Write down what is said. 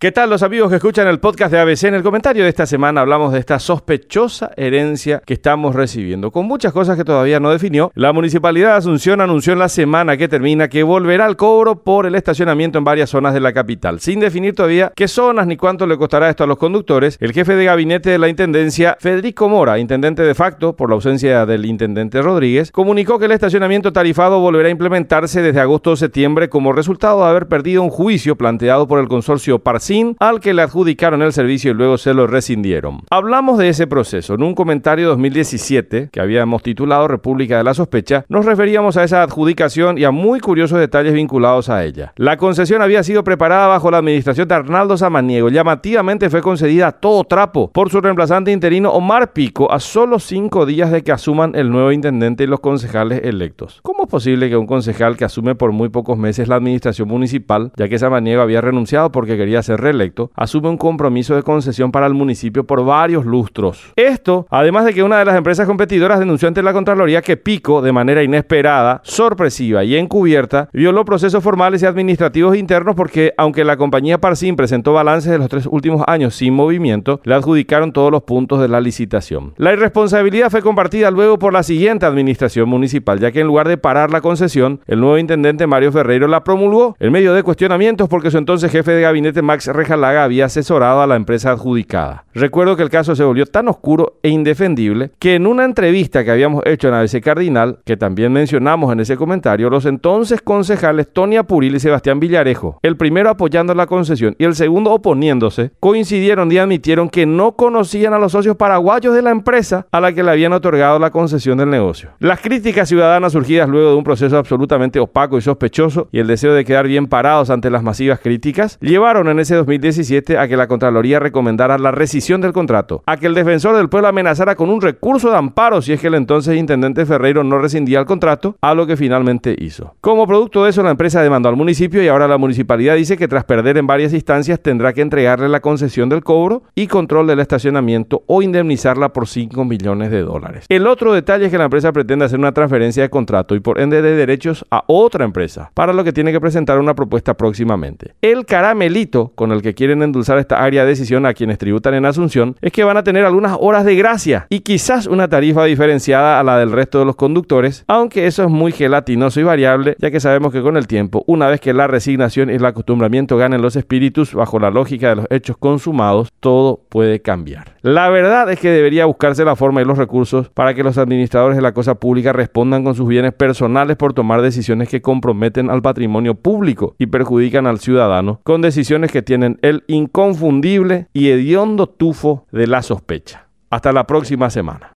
¿Qué tal los amigos que escuchan el podcast de ABC? En el comentario de esta semana hablamos de esta sospechosa herencia que estamos recibiendo. Con muchas cosas que todavía no definió, la Municipalidad de Asunción anunció en la semana que termina que volverá al cobro por el estacionamiento en varias zonas de la capital. Sin definir todavía qué zonas ni cuánto le costará esto a los conductores, el jefe de gabinete de la Intendencia, Federico Mora, intendente de facto por la ausencia del intendente Rodríguez, comunicó que el estacionamiento tarifado volverá a implementarse desde agosto o septiembre como resultado de haber perdido un juicio planteado por el consorcio Parcial al que le adjudicaron el servicio y luego se lo rescindieron. Hablamos de ese proceso. En un comentario 2017 que habíamos titulado República de la Sospecha, nos referíamos a esa adjudicación y a muy curiosos detalles vinculados a ella. La concesión había sido preparada bajo la administración de Arnaldo Samaniego. Llamativamente fue concedida a todo trapo por su reemplazante interino Omar Pico a solo cinco días de que asuman el nuevo intendente y los concejales electos. ¿Cómo es posible que un concejal que asume por muy pocos meses la administración municipal, ya que Samaniego había renunciado porque quería ser reelecto, asume un compromiso de concesión para el municipio por varios lustros. Esto, además de que una de las empresas competidoras denunció ante la Contraloría que Pico, de manera inesperada, sorpresiva y encubierta, violó procesos formales y administrativos internos porque, aunque la compañía Parsim presentó balances de los tres últimos años sin movimiento, le adjudicaron todos los puntos de la licitación. La irresponsabilidad fue compartida luego por la siguiente administración municipal, ya que en lugar de parar la concesión, el nuevo intendente Mario Ferreiro la promulgó en medio de cuestionamientos porque su entonces jefe de gabinete Max Rejalaga había asesorado a la empresa adjudicada. Recuerdo que el caso se volvió tan oscuro e indefendible que en una entrevista que habíamos hecho en ABC Cardinal, que también mencionamos en ese comentario, los entonces concejales Tony Apuril y Sebastián Villarejo, el primero apoyando la concesión y el segundo oponiéndose, coincidieron y admitieron que no conocían a los socios paraguayos de la empresa a la que le habían otorgado la concesión del negocio. Las críticas ciudadanas surgidas luego de un proceso absolutamente opaco y sospechoso y el deseo de quedar bien parados ante las masivas críticas llevaron en ese 2017 a que la Contraloría recomendara la rescisión del contrato, a que el defensor del pueblo amenazara con un recurso de amparo si es que el entonces intendente Ferreiro no rescindía el contrato, a lo que finalmente hizo. Como producto de eso, la empresa demandó al municipio y ahora la municipalidad dice que tras perder en varias instancias tendrá que entregarle la concesión del cobro y control del estacionamiento o indemnizarla por 5 millones de dólares. El otro detalle es que la empresa pretende hacer una transferencia de contrato y por ende de derechos a otra empresa, para lo que tiene que presentar una propuesta próximamente. El caramelito con el que quieren endulzar esta área de decisión a quienes tributan en Asunción es que van a tener algunas horas de gracia y quizás una tarifa diferenciada a la del resto de los conductores, aunque eso es muy gelatinoso y variable, ya que sabemos que con el tiempo, una vez que la resignación y el acostumbramiento ganen los espíritus bajo la lógica de los hechos consumados, todo puede cambiar. La verdad es que debería buscarse la forma y los recursos para que los administradores de la cosa pública respondan con sus bienes personales por tomar decisiones que comprometen al patrimonio público y perjudican al ciudadano, con decisiones que el inconfundible y hediondo tufo de la sospecha. Hasta la próxima semana.